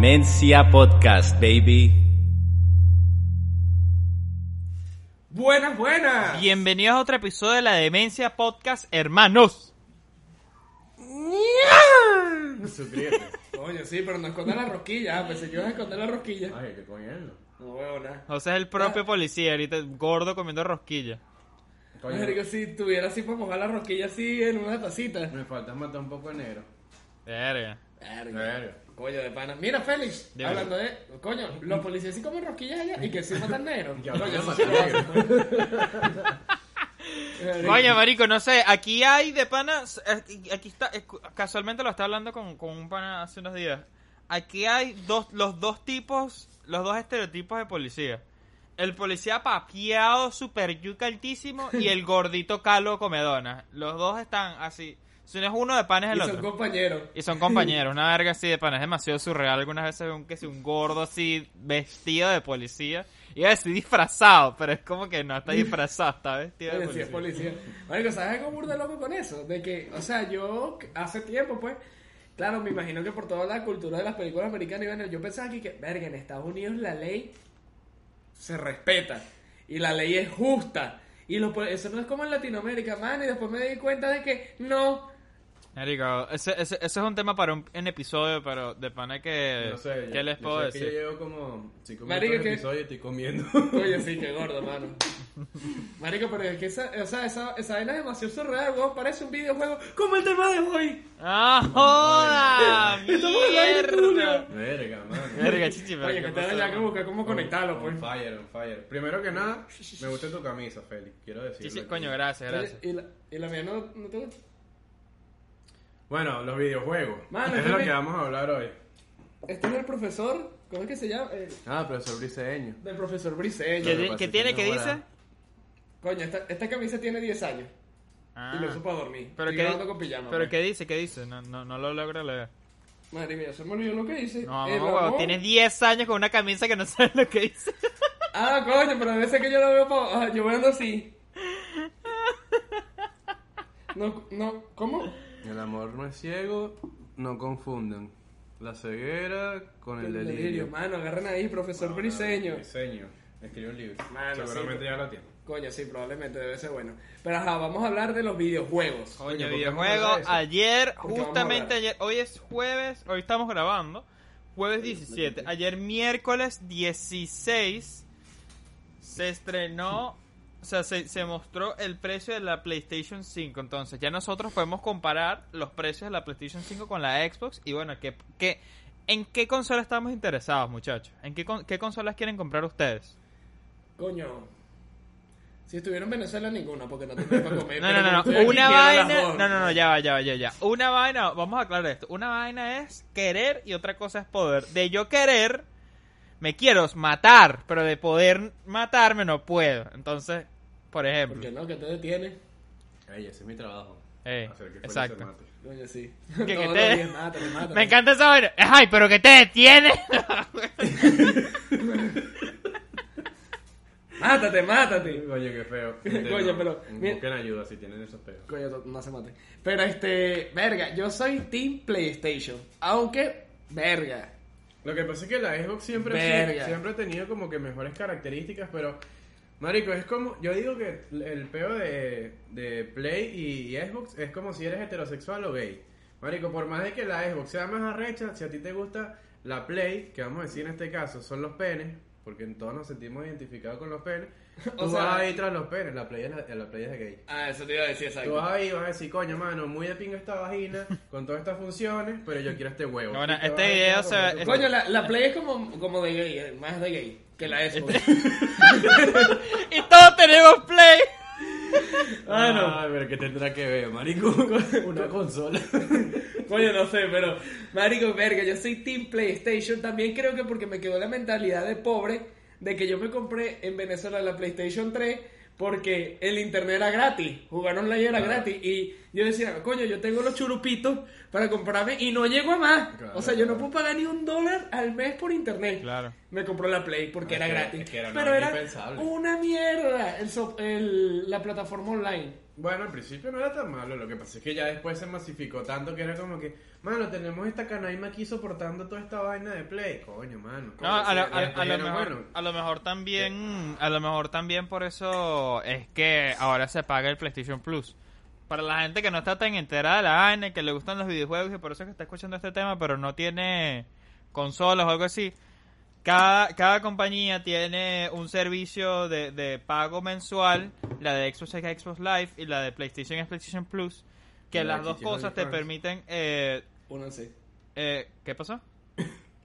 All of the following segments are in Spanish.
Demencia Podcast, baby. Buenas, buenas. Bienvenidos a otro episodio de la Demencia Podcast, hermanos. Suscríbete. Coño, sí, pero no esconda la rosquilla. Ah, pensé que ibas a esconder la rosquilla. Ay, qué coño es, No veo nada. José es el propio policía, ahorita gordo comiendo rosquilla. Coño, Marico, si tuviera así para mojar la rosquilla así en una tacita. me falta matar un poco de negro. Verga. Verga. Verga. Coño, de pana. Mira, Félix, Dime. hablando de. Coño, los policías sí comen rosquillas allá y que sí matan negros. Ya, Coño, eso matan sí hacen, pues. Coño, marico, no sé, aquí hay de pana, aquí aquí está, casualmente lo estaba hablando con, con un pana hace unos días. Aquí hay dos, los dos tipos, los dos estereotipos de policía. El policía papiado, super yuca altísimo y el gordito calo comedona. Los dos están así. Si no es uno de pan es el Y son otro. compañeros. Y son compañeros, una verga así de pan, es demasiado surreal. Algunas veces veo un, que si un gordo así vestido de policía. Iba a decir disfrazado, pero es como que no está disfrazado, está vestido de Oye, sí, es policía. policía. Marico, ¿sabes algo burda loco con eso? De que, o sea, yo hace tiempo, pues, claro, me imagino que por toda la cultura de las películas americanas, y bueno, yo pensaba aquí que, verga, en Estados Unidos la ley se respeta y la ley es justa. Y lo, eso no es como en Latinoamérica, man, y después me di cuenta de que no. Marico, ese, ese, ese es un tema para un, un episodio, pero de pana que... No sé. ¿Qué yo- les yo puedo que decir? yo llevo como 5 Marico, minutos de ¿qué? episodio y estoy comiendo. Oye, sí, qué gordo, mano. Marico, pero es que esa, o sea, esa, esa vaina es demasiado surreal, weón. Parece un videojuego como el tema de hoy. ¡Ah, joda! Estamos al aire. ¡Mierda! Verga, man. Verga, chichi, pero Oye, ¿qué que te ya que buscar cómo conectarlo, On pues. fire, on fire. Primero que nada, me gusta tu camisa, Félix. Quiero decirlo. Chichi, aquí. coño, gracias, gracias. ¿Y la, y la mía no, no te gusta? Bueno, los videojuegos. Mano, es es de lo que vamos a hablar hoy. Este es el profesor, ¿cómo es que se llama? Eh, Ah, profesor briseño. del profesor Briseño. ¿Qué, tiene? ¿Qué dice? Coño, esta, esta camisa tiene 10 años Ah. y lo uso para dormir. ¿Pero Estoy qué, grabando con pijama. ¿Pero pues. qué dice? ¿Qué dice? No, no, no lo logro leer. Madre mía, se me olvidó lo que dice. No, El mamá, amor- tienes 10 años con una camisa que no sabes lo que dice. Ah, coño, pero a veces que yo lo veo pa... ah, yo ando así. No, no, ¿cómo? El amor no es ciego, no confundan. La ceguera con el, El delirio. delirio, mano, agarren ahí, profesor Briseño. Briseño. Escribió un libro. Mano, Seguramente sí, ya lo tiene. Coño, sí, probablemente debe ser bueno. Pero ajá, vamos a hablar de los videojuegos. Coño, Coño, ¿por qué videojuego. vamos a hablar de eso? Ayer, ¿Por qué vamos a justamente hablar? ayer, hoy es jueves, hoy estamos grabando. Jueves 17. Ayer miércoles 16 se estrenó, o sea, se, se mostró el precio de la PlayStation 5. Entonces, ya nosotros podemos comparar los precios de la PlayStation 5 con la Xbox. Y bueno, ¿qué, qué, ¿en qué consola estamos interesados, muchachos? ¿En qué, qué consolas quieren comprar ustedes? Coño. Si estuviera en Venezuela, ninguna, porque no tendría para comer. No, no, no, no. Una vaina. No, no, no, ya va, ya va, ya, ya. Una vaina, vamos a aclarar esto. Una vaina es querer y otra cosa es poder. De yo querer, me quiero matar, pero de poder matarme no puedo. Entonces, por ¿Por ejemplo. qué no? ¿Qué te detiene? Ey, ese es mi trabajo. Eh, Hacer que Félix exacto. se. Coño, sí. Que- que te- mátame, mátame. Me encanta esa vaina. Ay, pero que te detiene. Mátate, mátate. Coño, qué feo. Coño, pero- Busquen ayuda si tienen esos peos. Coño, no- no se mate. Pero este, verga, yo soy Team PlayStation. Aunque, verga. Lo que pasa es que la Xbox siempre, Verga. siempre ha tenido como que mejores características, pero Marico, es como, yo digo que el peo de, de Play y, y Xbox es como si eres heterosexual o gay. Marico, por más de que la Xbox sea más arrecha, si a ti te gusta la Play, que vamos a decir en este caso son los penes, porque todos nos sentimos identificados con los penes, O tú sea- vas ahí tras los penes, la Play es, la, la Play es de gay. Ah, eso te iba a decir, Tú exacto. vas ahí y vas a decir, coño, mano, muy de pinga esta vagina, con todas estas funciones, pero yo quiero este huevo. Bueno, este video quedar se con ve- tu este- culo. Coño, la, la Play es como, como de gay, eh, más de gay que la Xbox. y todos tenemos play. Ah, no. Ay, pero ¿qué tendrá que ver, marico? Una consola. Coño, no sé, pero Marico, verga, yo soy Team PlayStation. También creo que porque me quedó la mentalidad de pobre de que yo me compré en Venezuela la PlayStation 3 porque el internet era gratis, jugar online era gratis y yo decía, coño, yo tengo los churupitos para comprarme y no llego a más. Claro. o sea, yo no puedo pagar ni un dólar al mes por internet. Claro. Me compró la Play porque Es era gratis. es que era una pero era una mierda el- la plataforma online. Bueno, al principio no era tan malo, lo que pasa es que ya después se masificó tanto que era como que, mano, tenemos esta canaima aquí soportando toda esta vaina de Play. Coño, mano. No, a, lo- a- a mejor, bueno, a lo mejor también, a lo mejor también por eso es que ahora se paga el PlayStation Plus. Para la gente que no está tan enterada de la vaina, y que le gustan los videojuegos y por eso es que está escuchando este tema, pero no tiene consolas o algo así. Cada, cada compañía tiene un servicio de, de pago mensual, la de Xbox es Xbox Live y la de PlayStation es PlayStation Plus, que La las dos cosas te permiten... Eh, Únanse. eh, ¿Qué pasó?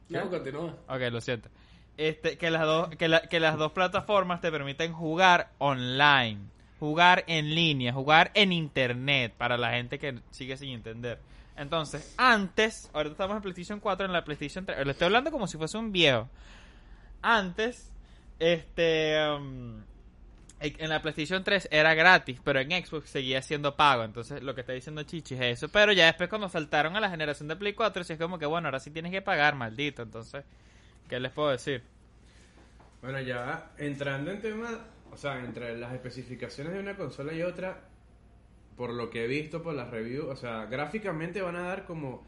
No, continúa. Ok, lo siento. Este, que las dos, que, la- que las dos plataformas te permiten jugar online, jugar en línea, jugar en internet para la gente que sigue sin entender. Entonces, antes, ahorita estamos en PlayStation 4, en la PlayStation 3, le estoy hablando como si fuese un viejo. Antes, este, um, en la PlayStation 3 era gratis, pero en Xbox seguía siendo pago. Entonces, lo que está diciendo Chichi es eso. Pero ya después, cuando saltaron a la generación de Play 4, sí es como que, bueno, ahora sí tienes que pagar, maldito. Entonces, ¿qué les puedo decir? Bueno, ya entrando en tema, o sea, entre las especificaciones de una consola y otra, por lo que he visto por las reviews, o sea, gráficamente van a dar como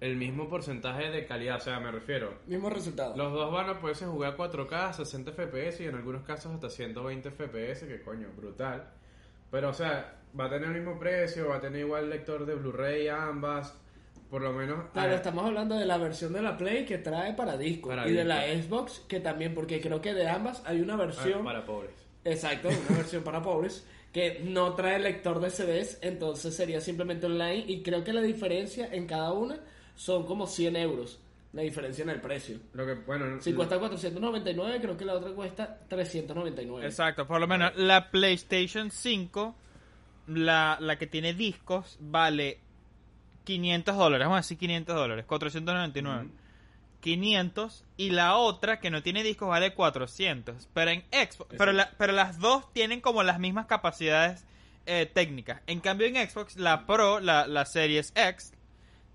el mismo porcentaje de calidad, o sea, me refiero. Mismo resultado. Los dos van a poderse jugar a 4K, 60 FPS y en algunos casos hasta 120 FPS, que coño, brutal. Pero, o sea, va a tener el mismo precio, va a tener igual lector de Blu-ray ambas, por lo menos... Claro, eh, estamos hablando de la versión de la Play que trae para disco Para y de disco. la Xbox que también, porque creo que de ambas hay una ah, versión, para pobres. exacto, una versión para pobres que no trae lector de CDs, entonces sería simplemente online y creo que la diferencia en cada una son como 100 euros, la diferencia en el precio. Lo que, bueno, Si cuesta 499, creo que la otra cuesta 399. Exacto, por lo menos la PlayStation 5, la, la que tiene discos, vale 500 dólares, vamos a decir 500 dólares, 499. Ujú. 500 y la otra que no tiene discos vale 400. Pero en Xbox, pero, la- pero las dos tienen como las mismas capacidades eh, técnicas. En cambio en Xbox la Pro, la, la Series X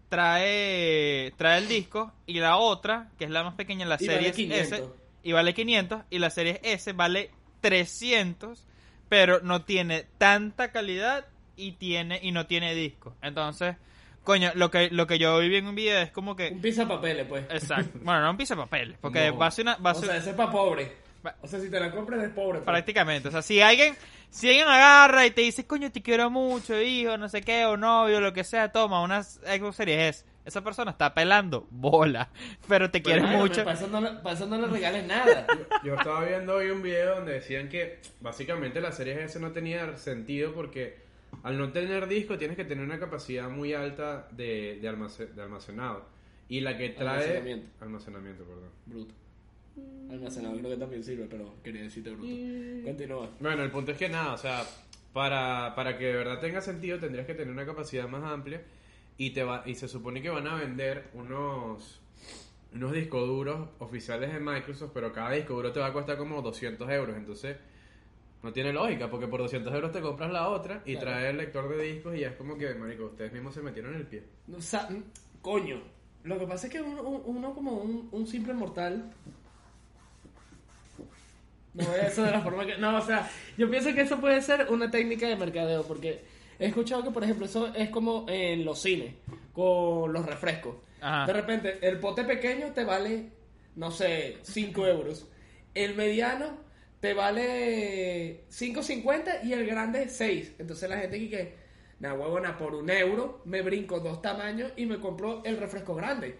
trae trae el disco y la otra, que es la más pequeña, la vale Series 500. S y vale 500 y la Series S vale 300, pero no tiene tanta calidad y tiene y no tiene disco. Entonces, coño, lo que lo que yo vi en un video es como que Un pizza papeles, pues. Exacto. Bueno, no un piso de papel, porque No. va a ser una... Va a O ser- sea, ese es para pobre. O sea, si te la compras es pobre. pues. prácticamente. O sea, si alguien, si alguien agarra y te dice, coño, te quiero mucho, hijo, no sé qué, o novio, lo que sea, toma una Xbox Series S. Esa persona está pelando bola, pero te quiere mucho. Para eso, no, le- para eso no le regales nada. Yo estaba viendo hoy un video donde decían que básicamente la serie S no tenía sentido porque al no tener disco tienes que tener una capacidad muy alta de, de, almace- de almacenado. Y la que trae... Almacenamiento. Almacenamiento, perdón. Bruto. Almacenado creo que también sirve, pero quería decirte bruto. Continúa. Bueno, el punto es que nada, o sea, para, para que de verdad tenga sentido tendrías que tener una capacidad más amplia y te va, y se supone que van a vender unos unos discos duros oficiales de Microsoft, pero cada disco duro te va a costar como 200 euros, entonces no tiene lógica, porque por 200 euros te compras la otra y Claro. trae el lector de discos y ya es como que, marico, ustedes mismos se metieron en el pie. O sea, mm, coño. Lo que pasa es que uno, uno como un, un simple mortal. No ve eso de la forma que. No, o sea, yo pienso que eso puede ser una técnica de mercadeo, porque he escuchado que, por ejemplo, eso es como en los cines, con los refrescos. Ajá. De repente, el pote pequeño te vale, no sé, 5 euros. El mediano te vale 5.50 y el grande 6. Entonces la gente aquí que, na huevona, por un euro me brinco dos tamaños y me compro el refresco grande.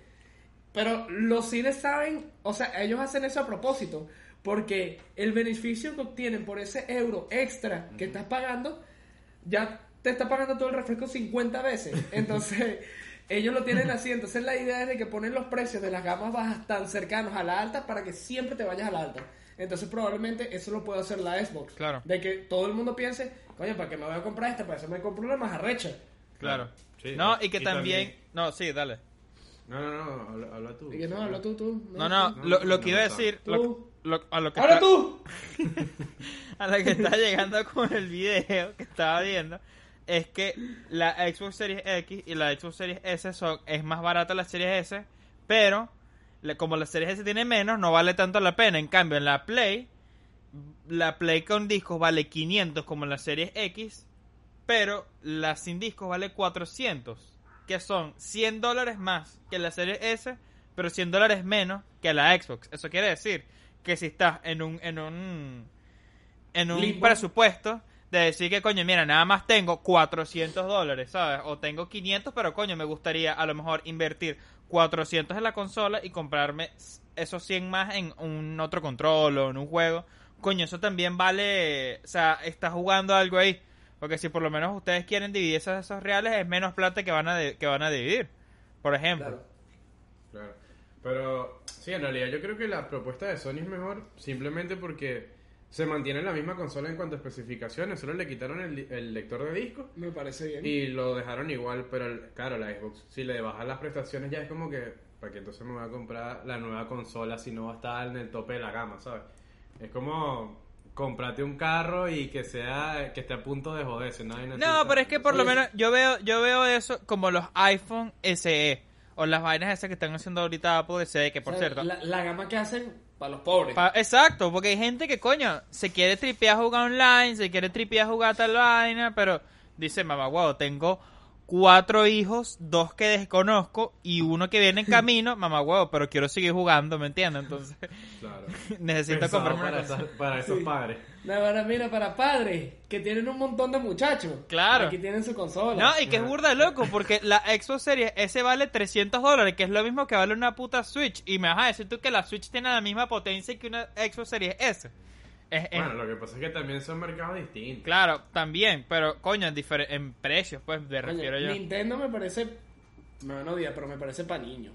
Pero los cines saben, o sea, ellos hacen eso a propósito, porque el beneficio que obtienen por ese euro extra que estás pagando, ya te está pagando todo el refresco 50 veces. Entonces, ellos lo tienen así. Entonces, la idea es de que ponen los precios de las gamas bajas tan cercanos a la alta para que siempre te vayas a la alta. Entonces, probablemente eso lo puede hacer la Xbox. Claro. De que todo el mundo piense, coño, ¿para qué me voy a comprar esta? Para eso me compro una más arrecha. Claro. Sí, no, y y que también- también... No, sí, dale. No, no, no, habla, habla tú. Y que no, habla tú, tú. No, no, no, lo, lo no, que iba a decir... tú. Lo, lo- a lo que ¡Habla está- tú! a la que está llegando con el video que estaba viendo es que la Xbox Series X y la Xbox Series S son, es más barata la Series S, pero como la Series S tiene menos, no vale tanto la pena. En cambio, en la Play, la Play con discos vale 500 como la Series X, pero la sin discos vale 400, que son 100 dólares más que la Series S, pero 100 dólares menos que la Xbox. Eso quiere decir que si estás en un en un en un Limbo. presupuesto de decir que coño, mira, nada más tengo 400 dólares, ¿sabes? O tengo 500, pero coño, me gustaría a lo mejor invertir 400 en la consola y comprarme esos 100 más en un otro control o en un juego. Coño, eso también vale, o sea, está jugando algo ahí. Porque si por lo menos ustedes quieren dividir esos, reales, es menos plata que van a, que van a dividir. Por ejemplo. Claro. Claro. Pero sí, en realidad yo creo que la propuesta de Sony es mejor simplemente porque se mantiene la misma consola en cuanto a especificaciones. Solo le quitaron el, el lector de disco Me parece bien. y lo dejaron igual. Pero el- claro, la Xbox, si le bajan las prestaciones ya es como que, ¿para qué entonces me voy a comprar la nueva consola si no va a estar en el tope de la gama, ¿sabes? Es como comprate un carro y que sea que esté a punto de joderse, ¿no? Pero es que por lo menos yo veo, yo veo eso como los iPhone SE o las vainas esas que están haciendo ahorita Apple SE, que por O sea, cierto. La, la gama que hacen para los pobres. exacto, porque hay gente que coño se quiere tripear jugar online, se quiere tripear jugar tal vaina, pero dice, mamá, wow, tengo cuatro hijos, dos que desconozco y uno que viene en camino, mamá, wow, pero quiero seguir jugando, ¿me entiendes? Entonces Claro. necesito Pensado comprarme una para, para esos Sí. padres. No, ahora mira, para padres que tienen un montón de muchachos. Claro. Aquí tienen su consola. No, y que es burda de loco, porque la Xbox Series S vale 300 dólares, que es lo mismo que vale una puta Switch. Y me vas a decir tú que la Switch tiene la misma potencia que una Xbox Series S. Es- es- Bueno, lo que pasa es que también son mercados distintos. claro, también, pero coño, en, en precios, pues, me Coño, refiero yo. Nintendo me parece. Me van a odiar, pero me parece para niños.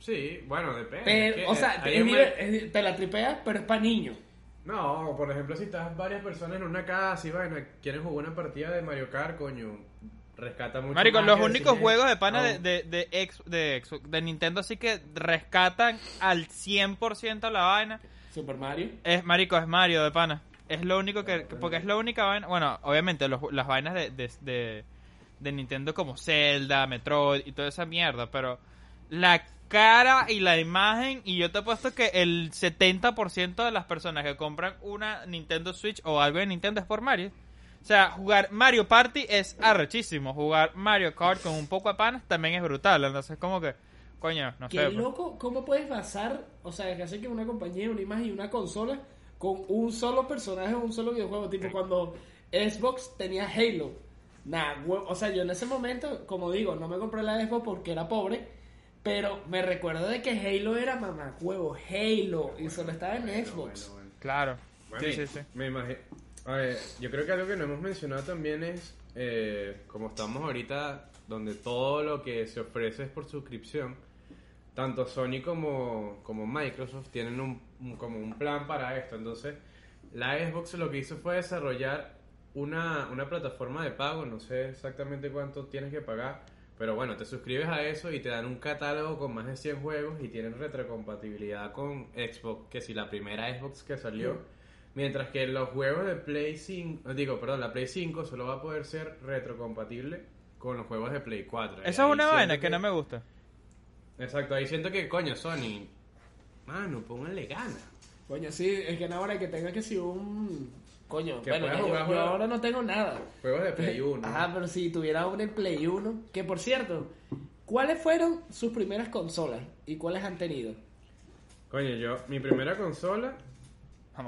Sí, bueno, depende. Pero, Es que, o sea, eh, es nivel- te la tripeas, pero es para niños. No, por ejemplo, si estás varias personas en una casa y vaina, quieren jugar una partida de Mario Kart, coño, rescata mucho Marico, los únicos juegos de pana de, de, de, ex- de, ex- de Nintendo así que rescatan al 100% la vaina Super Mario. Es, marico, es Mario de pana. Es lo único que... Porque es la única vaina... Bueno, obviamente los- las vainas de, de, de, de Nintendo como Zelda, Metroid y toda esa mierda, pero la cara y la imagen, y yo te apuesto que el 70% de las personas que compran una Nintendo Switch o algo de Nintendo es por Mario. O sea, jugar Mario Party es arrechísimo. Jugar Mario Kart con un poco de panas también es brutal. Entonces, como que, coño, no Qué sé. pues. loco, ¿cómo puedes basar, o sea, que hace que una compañía, una imagen y una consola con un solo personaje o un solo videojuego? Tipo cuando Xbox tenía Halo. Nah, o sea, yo en ese momento, como digo, no me compré la Xbox porque era pobre, pero me recuerdo de que Halo era mamacuevo, Halo, y solo estaba en Bueno, Xbox. bueno, bueno. Claro. Bueno, Sí, sí, sí. Me imagino. A ver, yo creo que algo que no hemos mencionado también es, eh, como estamos ahorita, donde todo lo que se ofrece es por suscripción, tanto Sony como, como Microsoft tienen un, un- como un plan para esto. Entonces, la Xbox lo que hizo fue desarrollar una, una plataforma de pago, no sé exactamente cuánto tienes que pagar, pero bueno, te suscribes a eso y te dan un catálogo con más de 100 juegos y tienen retrocompatibilidad con Xbox, que si la primera Xbox que salió. Mientras que los juegos de Play 5, digo, perdón, la Play 5 solo va a poder ser retrocompatible con los juegos de Play 4. Y Eso es una vaina que no me gusta. Exacto, ahí siento que, coño, Sony, mano, pónganle ganas. Coño, sí, es que ahora que tenga que si un... Coño, Que bueno, yo, jugar yo juegos- ahora no tengo nada. Juegos de Play 1. Ajá, pero si tuviera un en Play 1, que por cierto, ¿cuáles fueron sus primeras consolas y cuáles han tenido? Coño, yo, mi primera consola,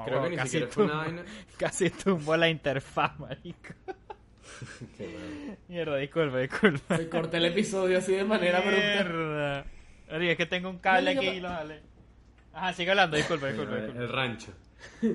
creo que ni siquiera fue una tumbo- vaina. Casi tumbó la interfaz, marico. Qué. Mierda, disculpa, disculpa. Me corté el episodio así de manera brutal. Mierda. Es que tengo un cable aquí y lo jale. Ajá, sigue hablando, disculpa, disculpa, El, disculpa. el rancho.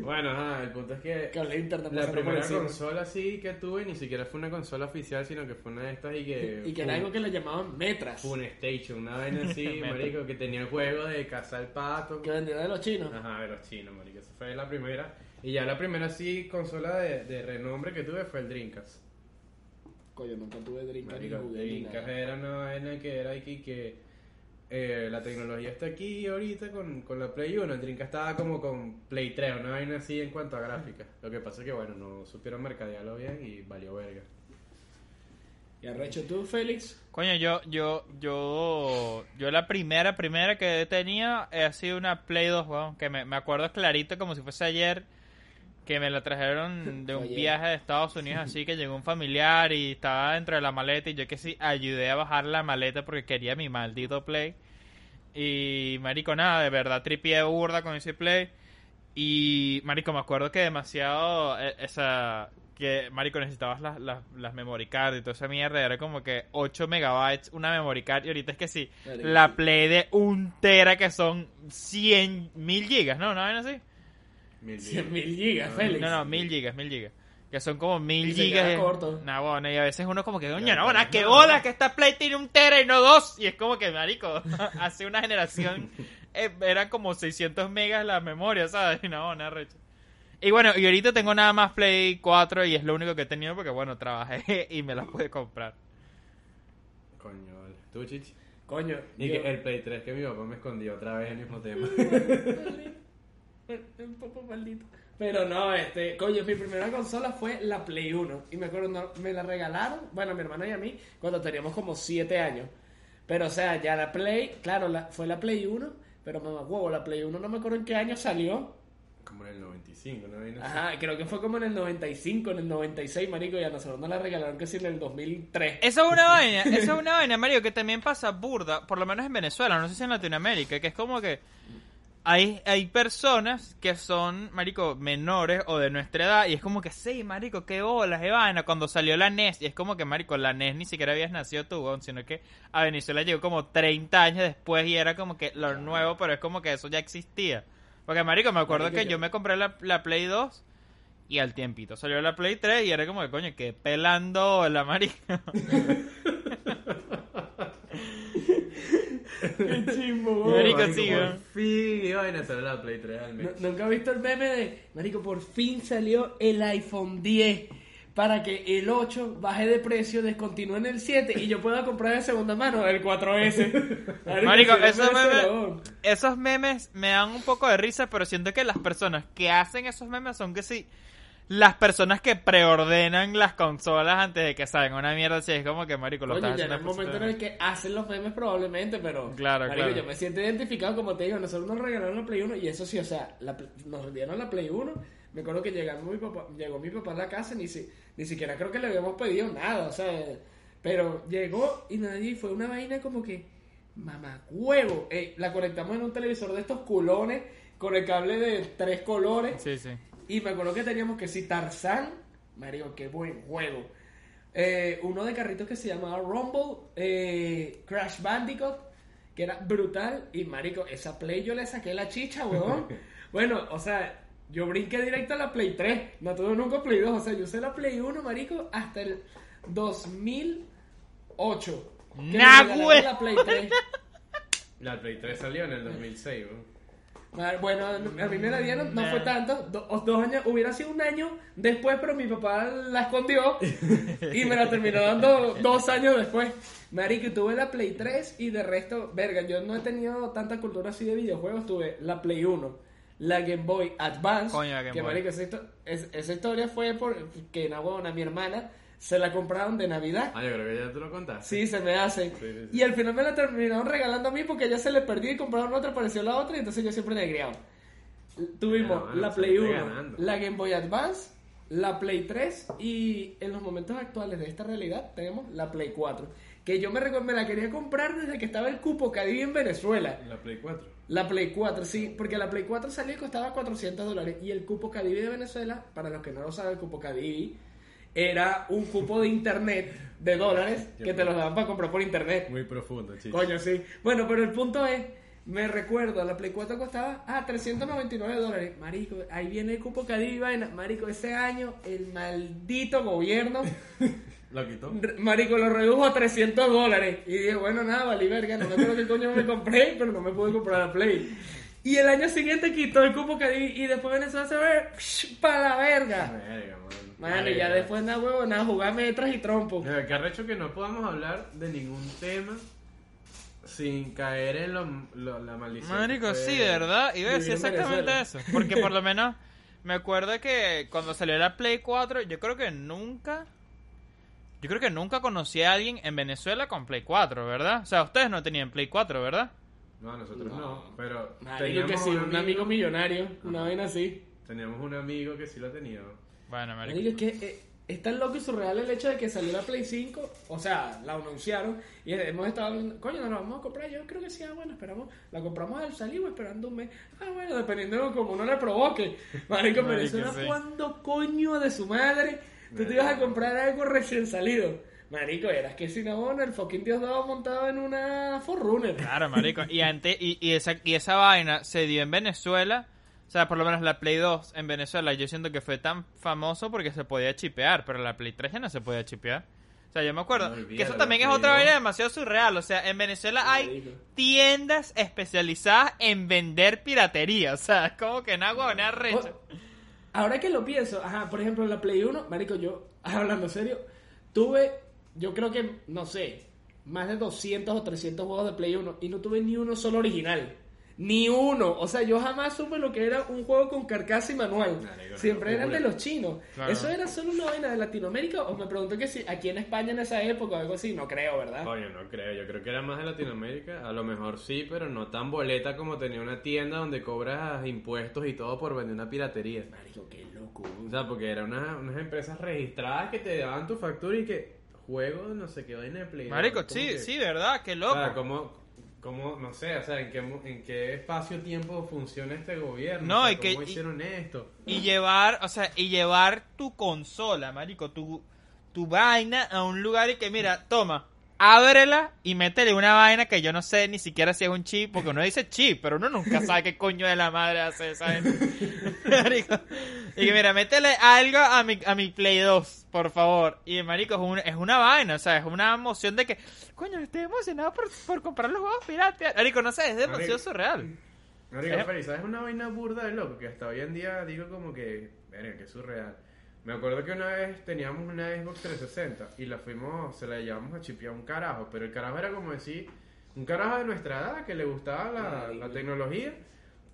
Bueno, ajá, el punto es que Cable de internet la pasando por primera encima. consola sí que tuve ni siquiera fue una consola oficial, sino que fue una de estas y que... Y que era algo que le llamaban Metras, Fue un station, una vaina así, marico, que tenía el juego de cazar pato. que vendía de los chinos. Ajá, de los chinos, marico. Esa fue la primera. Y ya la primera sí consola de, de renombre que tuve fue el Dreamcast. Coño, nunca tuve Dreamcast ni Marico, jugué ni Dreamcast nada. era una vaina que era aquí que eh, la tecnología está aquí ahorita con, con la Play 1. El Dreamcast estaba como con Play 3, una vaina así en cuanto a gráfica. Lo que pasa es que, bueno, no supieron mercadearlo bien y valió verga. ¿Y arrecho tú, Félix? Coño, yo, yo, yo, yo la primera, primera que tenía ha sido una Play 2, weón, que me, me acuerdo clarito como si fuese ayer, que me la trajeron de un Oye. viaje de Estados Unidos, así que llegó un familiar y estaba dentro de la maleta y yo que sí ayudé a bajar la maleta porque quería mi maldito Play. Y, marico, nada, de verdad tripié burda con ese Play. Y, marico, me acuerdo que demasiado, eh, esa, que, marico, necesitabas las, las, las memory card y toda esa mierda, era como que 8 megabytes una memory card, y ahorita es que sí, la. Play de un tera que son 100 mil gigas, ¿no? ¿No ven así? Mil 100 mil gigas, Félix. No, no, mil gigas, mil gigas. Que son como mil Y se gigas. queda de- corto. Nah, bueno, y a veces uno como que, coño, no, nah, qué bola que esta Play tiene un tera y no dos. Y es como que, marico, hace una generación eh, eran como 600 megas la memoria, ¿sabes? Y no, nada recho. Y bueno, y ahorita tengo nada más Play 4 y es lo único que he tenido porque, bueno, trabajé y me las pude comprar. Coño, vale. ¿Tú, Chichi? Coño. Y yo- que el Play 3 que mi papá me escondió otra vez el mismo tema. Un poco maldito. Pero no, este, coño, mi primera consola fue la Play 1. Y me acuerdo, no, me la regalaron, bueno, a mi hermano y a mí, cuando teníamos como 7 años. Pero, o sea, ya la Play, claro, la, fue la Play 1, pero mamá, huevo, la Play 1 no me acuerdo en qué año salió. Como en el 95, ¿no? No sé. Ajá, creo que fue como en el 95, en el 96, marico, y a nosotros nos la regalaron que sí en el 2003. Esa es una vaina, esa es una vaina, Mario, que también pasa burda, por lo menos en Venezuela, no sé si en Latinoamérica, que es como que hay, hay personas que son, marico, menores o de nuestra edad, y es como que, sí, marico, qué bolas, qué vaina, cuando salió la NES, y es como que, marico, la NES ni siquiera habías nacido tú, weón, sino que a Venezuela llegó como 30 años después y era como que lo nuevo, pero es como que eso ya existía. Porque, marico, me acuerdo Marico, que yo- yo me compré la, la Play 2 y al tiempito salió la Play 3 y era como que, coño, que pelando la marica. Qué chimbo, Marico, sí, por weón. fin iba a nacer la Play 3 al mes. ¿Nunca has visto el meme de, marico, por fin salió el iPhone 10 para que el 8 baje de precio, descontinúe en el 7 y yo pueda comprar de segunda mano el 4S? Marico, si no esos me hace memes, labor. esos memes me dan un poco de risa, pero siento que las personas que hacen esos memes son que sí. Las personas que preordenan las consolas antes de que salgan una mierda así, es como que, marico, lo Coño, estás ya en haciendo el momento en el que hacen los memes probablemente, pero... Claro, marico, claro. yo me siento identificado, como te digo, nosotros nos regalaron la Play 1 y eso sí, o sea, la nos dieron la Play 1. Me acuerdo que llegamos mi papá, llegó mi papá a la casa, ni, si, ni siquiera creo que le habíamos pedido nada, o sea, pero llegó y nadie fue una vaina como que, mamá huevo, eh, la conectamos en un televisor de estos culones con el cable de tres colores. Sí, sí. Y me acuerdo que teníamos que si Tarzán, Mario, qué buen juego. Eh, uno de carritos que se llamaba Rumble, eh, Crash Bandicoot, que era brutal. Y marico, esa Play yo le saqué la chicha, weón. bueno, o sea, yo brinqué directo a la Play 3. No tuve nunca Play 2. O sea, yo usé la Play 1, marico, hasta el 2008. que la Play 3. La Play 3 salió en el 2006, weón. Bueno, a mí me la dieron, no Nah. fue tanto, do- dos años, hubiera sido un año después, pero mi papá la escondió y me la terminó dando dos años después. Marico, tuve la Play 3 y de resto, verga, yo no he tenido tanta cultura así de videojuegos, tuve la Play 1, la Game Boy Advance, Coño, la Game que Boy. marico, esa, histo- es- esa historia fue porque na huevona, mi hermana se la compraron de Navidad. Ah, yo creo que ya tú lo contaste. Sí, se me hace. Sí, sí, sí. Y al final me la terminaron regalando a mí porque ella se le perdió y compraron otra, pareció la otra y entonces yo siempre negreado. Tuvimos Bueno, la Play lo 1, estoy ganando. la Game Boy Advance, la Play 3 y en los momentos actuales de esta realidad tenemos la Play 4. Que yo me, recuerdo, me la quería comprar desde que estaba el cupo Cadivi en Venezuela. La Play 4. La Play 4, sí, porque la Play 4 salió y costaba 400 dólares. Y el cupo Cadivi de Venezuela, para los que no lo saben, el cupo Cadivi era un cupo de internet de dólares que te los daban para comprar por internet. Muy profundo, chico. Coño, sí. Bueno, pero el punto es, me recuerdo, la Play 4 costaba, ah, 399 dólares. Marico, ahí viene el cupo Cadivi, vaina. Marico, ese año el maldito gobierno, ¿Lo quitó? marico, lo redujo a 300 dólares. Y dije, bueno, nada, valí verga, no me acuerdo qué coño me compré, pero no me pude comprar la Play. Y el año siguiente quitó el cupo Cadivi y después Venezuela se ve para la verga. Verga, mano. Mano, y ya después nada, huevo, nada, jugar metras y trompos. Mira, que arrecho que no podamos hablar de ningún tema sin caer en lo, lo- la maldición. Marico, que fue- sí, ¿verdad? Iba a decir exactamente Venezuela. eso. Porque por lo menos me acuerdo que cuando salió la Play 4, yo creo que nunca Yo creo que nunca conocí a alguien en Venezuela con Play 4, ¿verdad? O sea, ustedes no tenían Play 4, ¿verdad? No, nosotros no, No. pero Marico, teníamos que sí, un amigo millonario, una vaina así. Teníamos un amigo que sí lo tenía. Bueno, marico. Marico, es que eh, es tan loco y surreal el hecho de que salió la Play 5, o sea, la anunciaron y hemos estado hablando, coño, nos la vamos a comprar, yo creo que sí, ah, bueno, esperamos, la compramos al salir o esperando un mes, ah, bueno, dependiendo de cómo uno le provoque. Marico, pero eso sí. era cuando coño de su madre tú te ibas a comprar algo recién salido. Marico, eras que si no, el fucking Dios daba montado en una Forerunner. Claro, marico. Y, antes, y, y, esa, y esa vaina se dio en Venezuela. O sea, por lo menos la Play 2 en Venezuela, yo siento que fue tan famoso porque se podía chipear, pero la Play 3 ya no se podía chipear. O sea, yo me acuerdo No, que eso también es otra vaina 2. demasiado surreal. O sea, en Venezuela hay Marico. tiendas especializadas en vender piratería. O sea, es como que en agua una recha. Ahora que lo pienso, ajá, por ejemplo, en la Play 1, marico, yo, hablando serio, tuve, yo creo que, no sé, más de 200 o 300 juegos de Play 1 y no tuve ni uno solo original. Ni uno. O sea, yo jamás supe lo que era un juego con carcasa y manual. Siempre eran de los chinos. Claro. ¿Eso era solo una vaina de Latinoamérica? O me pregunto que si aquí en España en esa época o algo así. No creo, ¿verdad? Coño, no creo. Yo creo que era más de Latinoamérica. A lo mejor sí, pero no tan boleta como tenía una tienda donde cobras impuestos y todo por vender una piratería. Marico, qué loco. O sea, porque eran una- unas empresas registradas que te daban tu factura y que juego, no sé qué vaina de Play. Marico, Como sí, que- sí, ¿verdad? Qué O loco. sea, ¿cómo, cómo, no sé, o sea, en qué, en qué espacio-tiempo funciona este gobierno? No, O sea, y que- ¿Cómo y- hicieron esto? Y llevar, o sea, y llevar tu consola, marico, tu, tu vaina a un lugar y que, mira, toma, ábrela y métele una vaina que yo no sé ni siquiera si es un chip, porque uno dice chip, pero uno nunca sabe qué coño de la madre hace esa. Y que, mira, métele algo a mi, a mi Play 2, por favor. Y, marico, es, un- es una vaina, o sea, es una emoción de que, coño, estoy emocionado por, por comprar los juegos piratas. Marico, no sé, es demasiado Marico. surreal. Marico, Eh. ¿sabes una vaina burda de loco? Que hasta hoy en día digo como que, verga, que surreal. Me acuerdo que una vez teníamos una Xbox 360 y la fuimos, se la llevamos a chipear un carajo, pero el carajo era como decir, un carajo de nuestra edad que le gustaba la, la tecnología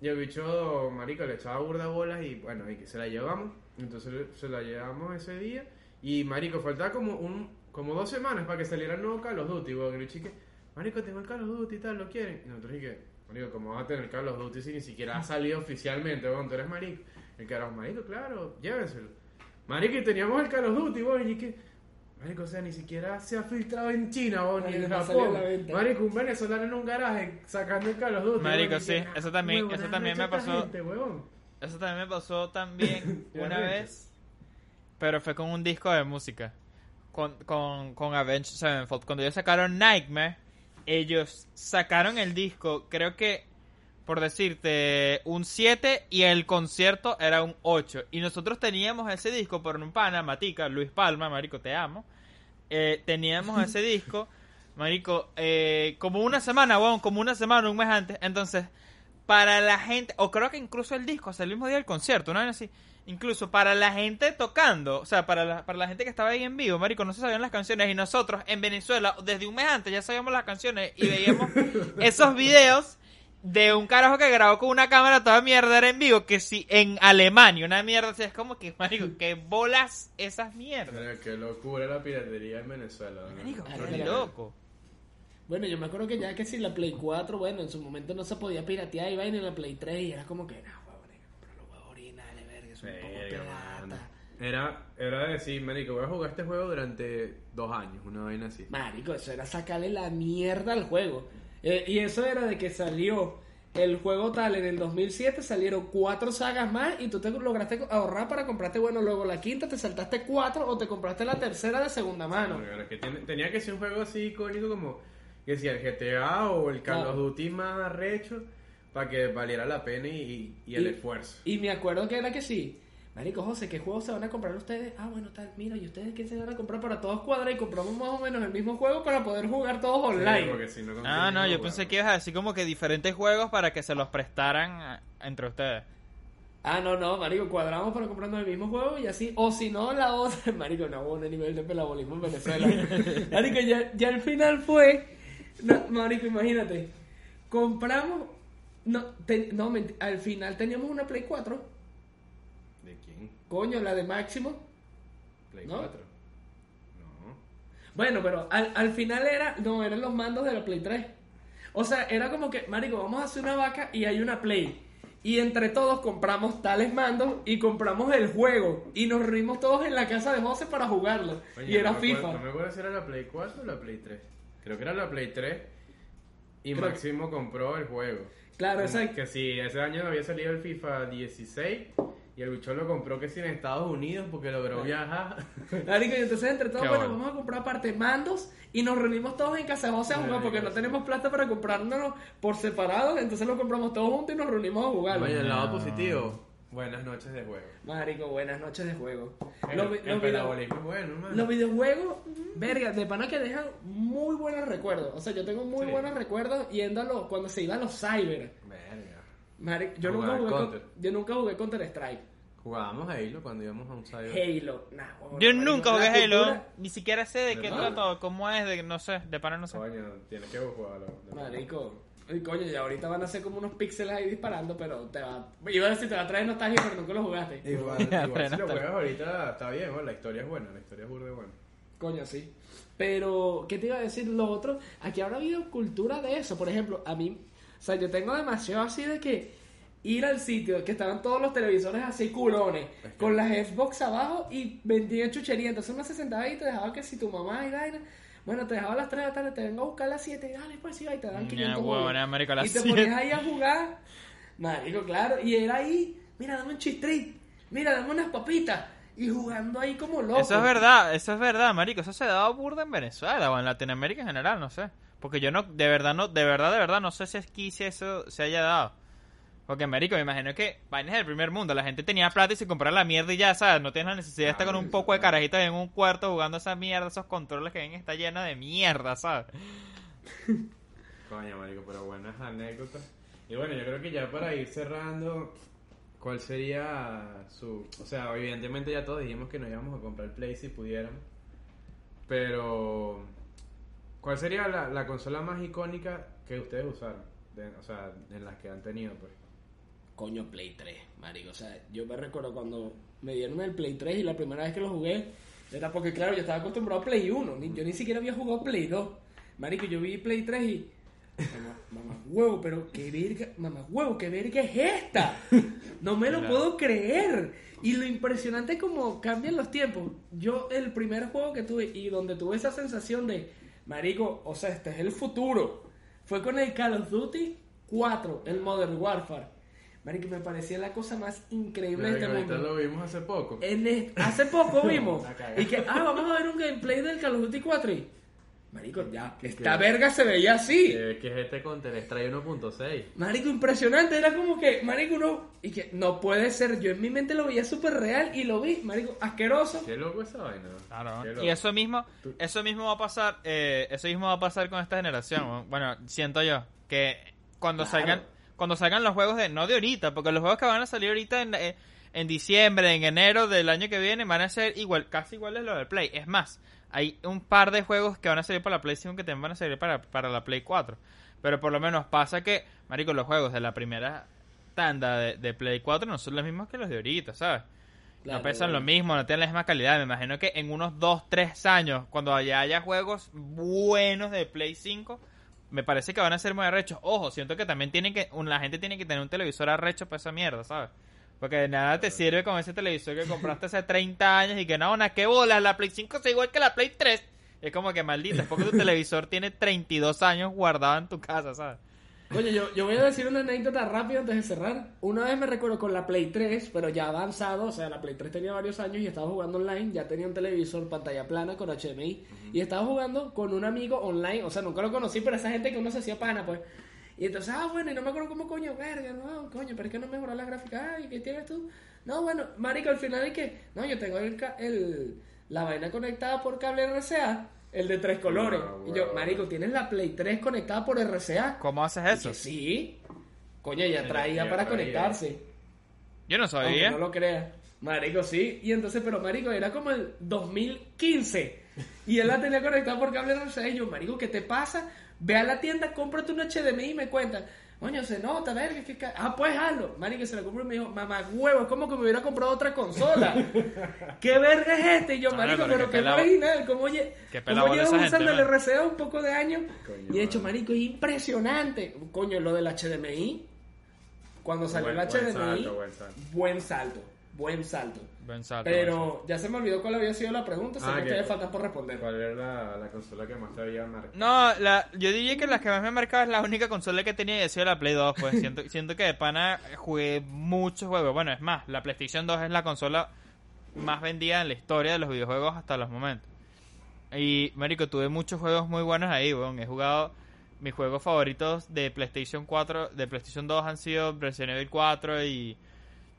y el bicho, marico, le echaba burda bolas y bueno, y que se la llevamos, entonces se la llevamos ese día y marico, faltaba como un, como dos semanas para que saliera el nuevo Call of Duty, weón, el chique, marico, tengo el Call of Duty y tal, ¿lo quieren? Y nosotros dije, marico, ¿cómo vas a tener Call of Duty si ni siquiera ha salido oficialmente, weón? Tú eres marico. El carajo, marico, claro, llévenselo. Marico, y teníamos el Call of Duty, weón, y que... Marico, o sea, ni siquiera se ha filtrado en China, weón, ni en Japón. Marico, un venezolano en un garaje sacando el Call of Duty. Marico, sí, que, eso también- eso también me pasó. gente. Eso también me pasó también una vez, pero fue con un disco de música, con, con, con Avenged Sevenfold. Cuando ellos sacaron Nightmare, ellos sacaron el disco, creo que, por decirte, un 7 y el concierto era un 8. Y nosotros teníamos ese disco por un pana, Matica, Luis Palma, Marico, te amo. Eh, teníamos ese disco, Marico, eh, como una semana, bueno, como una semana, un mes antes. Entonces, para la gente, o creo que incluso el disco, sea, el mismo día del concierto, vez así, incluso para la gente tocando, o sea, para la, para la gente que estaba ahí en vivo, Marico, no se sabían las canciones y nosotros en Venezuela, desde un mes antes ya sabíamos las canciones y veíamos esos videos de un carajo que grabó con una cámara toda mierda era en vivo, que si en Alemania, una mierda, o sea, es como que, Marico, que bolas esas mierdas. Pero qué locura la piratería en Venezuela. ¿no? Marico, qué loco. Bueno, yo me acuerdo que ya que si la Play 4, bueno, en su momento no se podía piratear y vaina en la Play 3 y era como que, no, huevón, hay que comprar los huevos originales, verga, es un poco Verga, pirata. Era, era decir, marico, voy a jugar este juego durante dos años, una vaina así. Marico, eso era sacarle la mierda al juego. Eh, y eso era de que salió el juego tal en el 2007, salieron cuatro sagas más y tú te lograste ahorrar para comprarte, bueno, luego la quinta, te saltaste cuatro o te compraste la tercera de segunda mano. Bueno, es que tenía que ser un juego así icónico como que si el GTA o el Call of. Duty más arrecho para que valiera la pena y, y el Y- esfuerzo. Y me acuerdo que era que sí. Marico, José, ¿qué juegos se van a comprar ustedes? Ah, bueno, tal, mira, ¿y ustedes qué se van a comprar para todos cuadrar? Y compramos más o menos el mismo juego para poder jugar todos Sí, online. porque si no Ah, no, yo jugar. pensé que ibas a decir como que diferentes juegos para que se los prestaran a- entre ustedes. Ah, no, no, marico, cuadramos para comprarnos el mismo juego y así, o si no, la otra, marico, no hubo un nivel de pelabolismo en Venezuela. marico, ya, ya al final fue, no, marico, imagínate, compramos, no, te- no, al final teníamos una Play 4, ¿De quién? Coño, la de Máximo, Play ¿No? 4. No. Bueno, pero al, al final era, no, eran los mandos de la Play 3. O sea, era como que, marico, vamos a hacer una vaca y hay una Play. Y entre todos compramos tales mandos y compramos el juego. Y nos reunimos todos en la casa de José para jugarlo. Oye, y era no me acuerdo- FIFA. No me acuerdo si era la Play 4 o la Play 3. Creo que era la Play 3. Y Creo- Máximo compró el juego. Claro, exacto. Que si ese año había salido el FIFA 16 y el bicho lo compró que si en Estados Unidos porque logró viajar. Marico, y entonces entre todos, Qué bueno, bueno. vamos a comprar aparte mandos y nos reunimos todos en casa de José a jugar porque no tenemos plata para comprárnoslo por separado, entonces lo compramos todos juntos y nos reunimos a jugarlo. Oye, el lado positivo. Buenas noches de juego. Marico, buenas noches de juego. El, Los el los video- bueno, man. Los videojuegos, verga, de pana que dejan muy buenos recuerdos. O sea, yo tengo muy Sí. buenos recuerdos yendo a los, cuando se iba a los cyber. Yo, nunca jugué con- yo nunca jugué Counter Strike. Jugábamos Halo cuando íbamos a un cyber. Halo. Nah, Yo nunca jugué Halo, cultura- ni siquiera sé de qué trata, cómo es, de no sé, de pana no sé. Coño, tienes que jugarlo. Marico. Y coño, y ahorita van a ser como unos píxeles ahí disparando, pero te va. Iba a decir, te va a traer nostalgia, pero nunca lo jugaste. Igual, Ya, igual si lo juegas ahorita está bien, bueno, la historia es buena, la historia es burda buena. Coño, sí. Pero, ¿qué te iba a decir? Lo otro, aquí habrá habido cultura de eso. Por ejemplo, a mí, o sea, yo tengo demasiado así de que ir al sitio, que estaban todos los televisores así culones, Es que- con las Xbox abajo y vendían chuchería. Entonces uno se sentaba ahí y te dejaba que si tu mamá y vaina, bueno, te dejaba a las 3 de la tarde, te vengo a buscar a las 7, dale, pues sí, va, y te dan Ña, 500 huevón, bolas. marico, a las Y te 7. ponías ahí a jugar. Marico, claro. Y era ahí, mira, dame un chistrit, mira, dame unas papitas. Y jugando ahí como loco. Eso es verdad, eso es verdad, marico. Eso se daba burda en Venezuela o en Latinoamérica en general, no sé. Porque yo no, de verdad, no, de verdad, de verdad, no sé si aquí si eso se haya dado. Porque, marico, me imagino que vainas del primer mundo. La gente tenía plata y se compraba la mierda y ya, ¿sabes? No tienes la necesidad de estar con un poco de carajitos en un cuarto jugando esa mierda, esos controles que ven está llena de mierda, ¿sabes? Coño, marico, pero buenas anécdotas. Y bueno, yo creo que ya para ir cerrando, ¿cuál sería su... O sea, evidentemente ya todos dijimos que no íbamos a comprar Play si pudiéramos. Pero... ¿Cuál sería la, la consola más icónica que ustedes usaron? De- o sea, en las que han tenido, pues. Coño, Play 3, marico. O sea, yo me recuerdo cuando me dieron el Play 3 y la primera vez que lo jugué, era porque, claro, yo estaba acostumbrado a Play 1. ni- yo ni siquiera había jugado Play 2. Marico, yo vi Play 3 y... Mamá, mamá huevo, pero qué verga... Mamá huevo, qué verga es esta. No me lo Claro. puedo creer. Y lo impresionante es como cambian los tiempos. Yo, el primer juego que tuve y donde tuve esa sensación de... Marico, o sea, este es el futuro. Fue con el Call of Duty 4, el Modern Warfare. Marico, me parecía la cosa más increíble de este mundo. lo vimos hace poco. En hace poco vimos. Y que, ah, vamos a ver un gameplay del Call of Duty 4. Y, marico, ya, esta verga se veía así. Que es este Counter Strike 1.6. Marico, impresionante. Era como que, marico, uno. Y que no puede ser. Yo en mi mente lo veía súper real y lo vi, marico, asqueroso. Qué loco esa vaina. Claro. Qué loco. Y eso mismo, eso mismo va a pasar, eh, eso mismo va a pasar con esta generación. ¿no? Bueno, siento yo que cuando Claro. salgan, cuando salgan los juegos de, no de ahorita, porque los juegos que van a salir ahorita en, eh, en diciembre, en enero del año que viene, van a ser igual, casi iguales a los del Play. Es más, hay un par de juegos que van a salir para la Play 5 que también van a salir para, para la Play 4. Pero por lo menos pasa que, marico, los juegos de la primera tanda de, de Play 4 no son los mismos que los de ahorita, ¿sabes? Claro, no pesan lo mismo, no tienen la misma calidad. Me imagino que en unos 2, 3 años, cuando ya haya juegos buenos de Play 5, me parece que van a ser muy arrechos. Ojo, siento que también tienen que, la gente tiene que tener un televisor arrecho para esa mierda, ¿sabes? Porque de nada te sirve con ese televisor que compraste hace 30 años y que no, una que bola, la Play 5 es igual que la Play 3. Es como que maldita, es porque tu televisor tiene 32 años guardado en tu casa, ¿sabes? Oye, yo, yo voy a decir una anécdota rápido antes de cerrar. Una vez me recuerdo con la Play 3, pero ya avanzado, o sea, la Play 3 tenía varios años y estaba jugando online, ya tenía un televisor pantalla plana con HDMI y estaba jugando con un amigo online, o sea, nunca lo conocí, pero esa gente que uno se hacía pana, pues. Y entonces, ah, bueno, y no me acuerdo cómo coño, verga, no, coño, pero es que no mejoró la gráfica, ay, ¿qué tienes tú? No, bueno, marico, al final es que, no, yo tengo el, el la vaina conectada por cable RCA, el de tres colores. Ah, Y yo, marico, tienes la Play 3 conectada por RCA. ¿Cómo haces Y eso? que sí. Coño, ya traía para traía. conectarse. Yo no Aunque sabía. no lo creas. Marico, sí. Y entonces, pero Marico, era como el 2015. Y él la tenía conectada por cable RCA. Y yo, Marico, ¿qué te pasa? Ve a la tienda, cómprate un HDMI y me cuenta. Coño, se nota, verga, que ca- Ah, pues hazlo. Marico se lo compró y me dijo, mamá huevo, es como que me hubiera comprado otra consola. ¿Qué verga es este? Y yo, marico, pero pero qué qué pelado- original, ¿cómo, lle qué cómo pelado llevas usando el. RCA un poco de años? Coño, y de hecho, marico, es impresionante. Coño, lo del HDMI. Cuando salió Buen- el buen HDMI, salto, buen salto. buen salto, buen salto. Buen salto, buen salto. Pero ya se me olvidó cuál había sido la pregunta, sé Ah, que faltan por responder. ¿Cuál era la, la consola que más te había marcado? No, la, yo diría que la que más me ha marcado es la única consola que tenía y ha sido la Play 2. Pues siento, siento que de pana jugué muchos juegos. Bueno, es más, la PlayStation 2 es la consola más vendida en la historia de los videojuegos hasta los momentos. Y, Marico, tuve muchos juegos muy buenos ahí, weón. He jugado. Mis juegos favoritos de PlayStation 4, de PlayStation 2 han sido Resident Evil 4 y.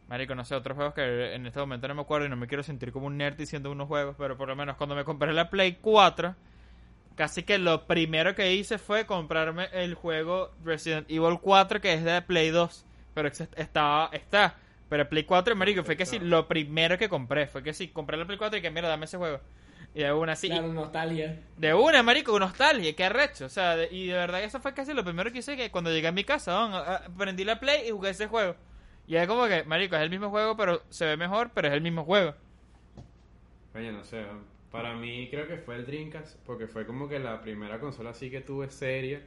Marico, no sé, otros juegos que en este momento no me acuerdo y no me quiero sentir como un nerd diciendo unos juegos, pero por lo menos cuando me compré la Play 4, casi que lo primero que hice fue comprarme el juego Resident Evil 4 que es de Play 2, pero estaba, está, pero Play 4, marico, fue que sí, lo primero que compré, fue que sí, compré la Play 4 y que mira, dame ese juego. Y de una así, Claro, nostalgia. de una, marico, nostalgia, qué arrecho. O sea, de- y de verdad eso fue casi lo primero que hice que cuando llegué a mi casa, ¿no? A- a- prendí la Play y jugué ese juego. Y es como que, marico, es el mismo juego, pero se ve mejor, pero es el mismo juego. Coño, no sé. Para mí creo que fue el Dreamcast, porque fue como que la primera consola así que tuve seria.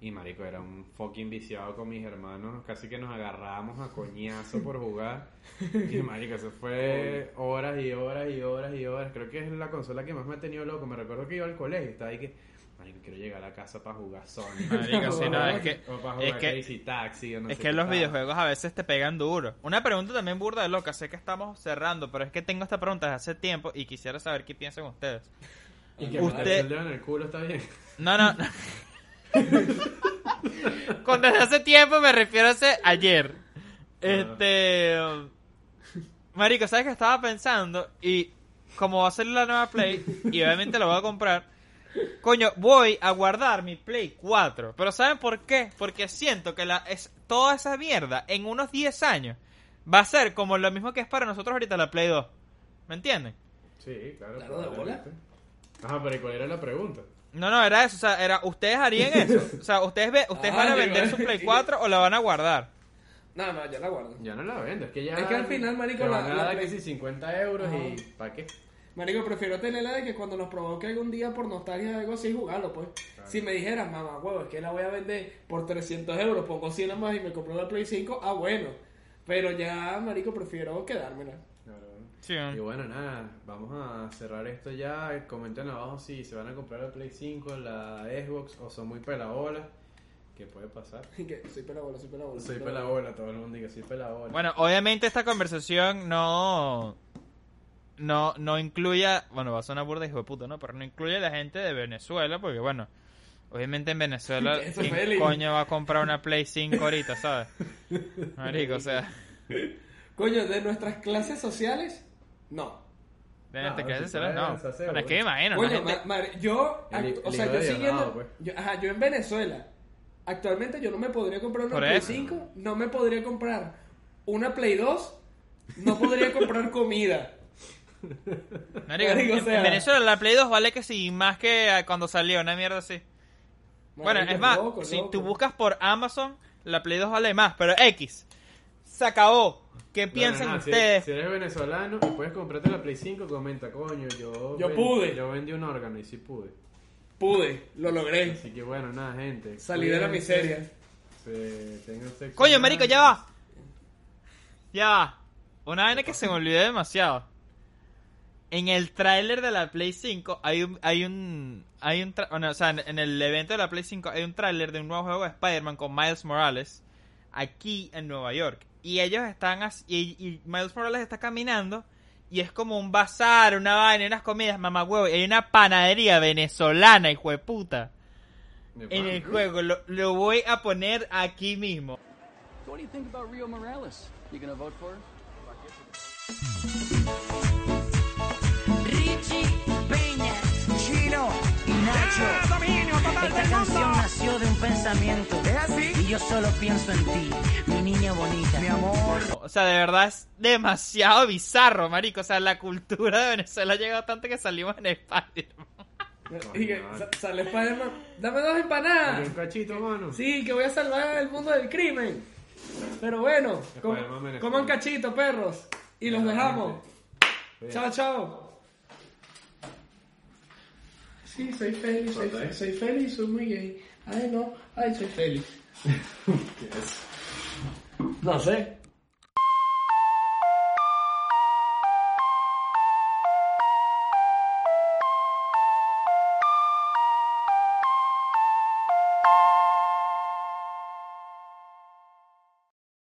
Y marico, era un fucking viciado con mis hermanos. Casi que nos agarrábamos a coñazo por jugar. Y marico, eso fue horas y horas y horas y horas. Creo que es la consola que más me ha tenido loco. Me recuerdo que iba al colegio y estaba ahí que... Marico, quiero llegar a la casa para jugar Sonic. Marico, sí, no, es que, O para es que, Crazy Taxi o no es sé que qué los tal. videojuegos a veces te pegan duro. Una pregunta también burda de loca, sé que estamos cerrando, pero es que tengo esta pregunta desde hace tiempo y quisiera saber qué piensan ustedes. Y que Usted- el dedo en el culo está bien. No, no. no. Con desde hace tiempo me refiero a hace ayer. Este. Marico, ¿sabes qué estaba pensando? Y como va a salir la nueva Play, y obviamente lo voy a comprar. Coño, voy a guardar mi Play 4. Pero ¿saben por qué? Porque siento que la, es, toda esa mierda en unos 10 años va a ser como lo mismo que es para nosotros ahorita la Play 2. ¿Me entienden? Sí, claro. Claro, de probablemente. Ajá, pero ¿y cuál era la pregunta? No, no, era eso. O sea, era, ¿ustedes harían eso? O sea, ¿ustedes, ve, ustedes Ah, van a yo vender su Play 4 o la van a guardar? No, no, yo la guardo. Ya no la vendo, es que ya. Es que al final, marico, la- van a la dar Play- que si 50 euros y. ¿Para qué? Marico, prefiero tenerla de que cuando nos provoque algún día por nostalgia o algo así, jugarlo, pues. Si me dijeran, mamá, huevo, es que la voy a vender por 300 euros, pongo 100 más y me compro la Play 5, ah, bueno. Pero ya, marico, prefiero quedármela. Claro. Sí. Y bueno, nada, vamos a cerrar esto ya. Comenten abajo si se van a comprar la Play 5, la Xbox o son muy pelabolas. ¿Qué puede pasar? Y que soy pelabola, soy pelabola. Soy pelabola, todo el mundo dice soy pelabola. Bueno, obviamente esta conversación no. No, no incluya. Bueno, va a sonar burda hijo de puta, ¿no? Pero no incluye a la gente de Venezuela, porque bueno. Obviamente en Venezuela, ¿quién coño va a comprar una Play 5 ahorita, sabes? Marico, o sea. Coño, de nuestras clases sociales, no. De No, si hace será, no. hacer, es que imagino, Coño, la gente- ma- madre, yo, o sea, yo siguiendo, pues. yo, ajá, yo en Venezuela, actualmente yo no me podría comprar una Por Play eso. 5, no me podría comprar una Play 2, no podría comprar comida. Marico, Marico, en, o sea- en Venezuela la Play 2 vale que sí, más que cuando salió, una mierda así. Bueno, es más, loco, si loco. tú buscas por Amazon, la Play 2 vale más, pero X. Se acabó. ¿Qué piensan no, no, si- ustedes? Si, eres venezolano y puedes comprarte la Play 5, comenta, coño, yo. Yo pude. Yo vendí un órgano y sí pude. Pude, lo logré, Así que bueno, nada, gente. salí de la miseria. se- tengan sexo Coño, marico, ya va. Ya va. Una vaina que se me olvidó demasiado. En el tráiler de la Play 5 hay un hay un hay un bueno, o sea, en, el evento de la Play 5 hay un tráiler de un nuevo juego de Spider-Man con Miles Morales aquí en Nueva York. Y ellos están as- y, y Miles Morales está caminando y es como un bazar, una vaina, unas comidas, mamá huevo, y hay una panadería venezolana, hijo de puta. En el juego lo, lo voy a poner aquí mismo. What do you think about Rio Morales? You gonna vote for her? Richie Peña, Chino y Nacho. Esta canción nació de un pensamiento. Y yo solo pienso en ti, mi niña bonita. Mi amor. O sea, de verdad es demasiado bizarro, marico. O sea, la cultura de Venezuela ha llegado tanto que salimos en Spider-Man. Y que sa- sale Spider-Man, dame dos empanadas. un cachito, mano. Sí, que voy a salvar el mundo del crimen. Pero bueno, com- Spider-Man venezolano. coman cachito, perros. Y los dejamos. Chao, chao. Sí, soy feliz, soy, soy feliz, soy muy gay. Ay, no, ay, soy feliz. No sé.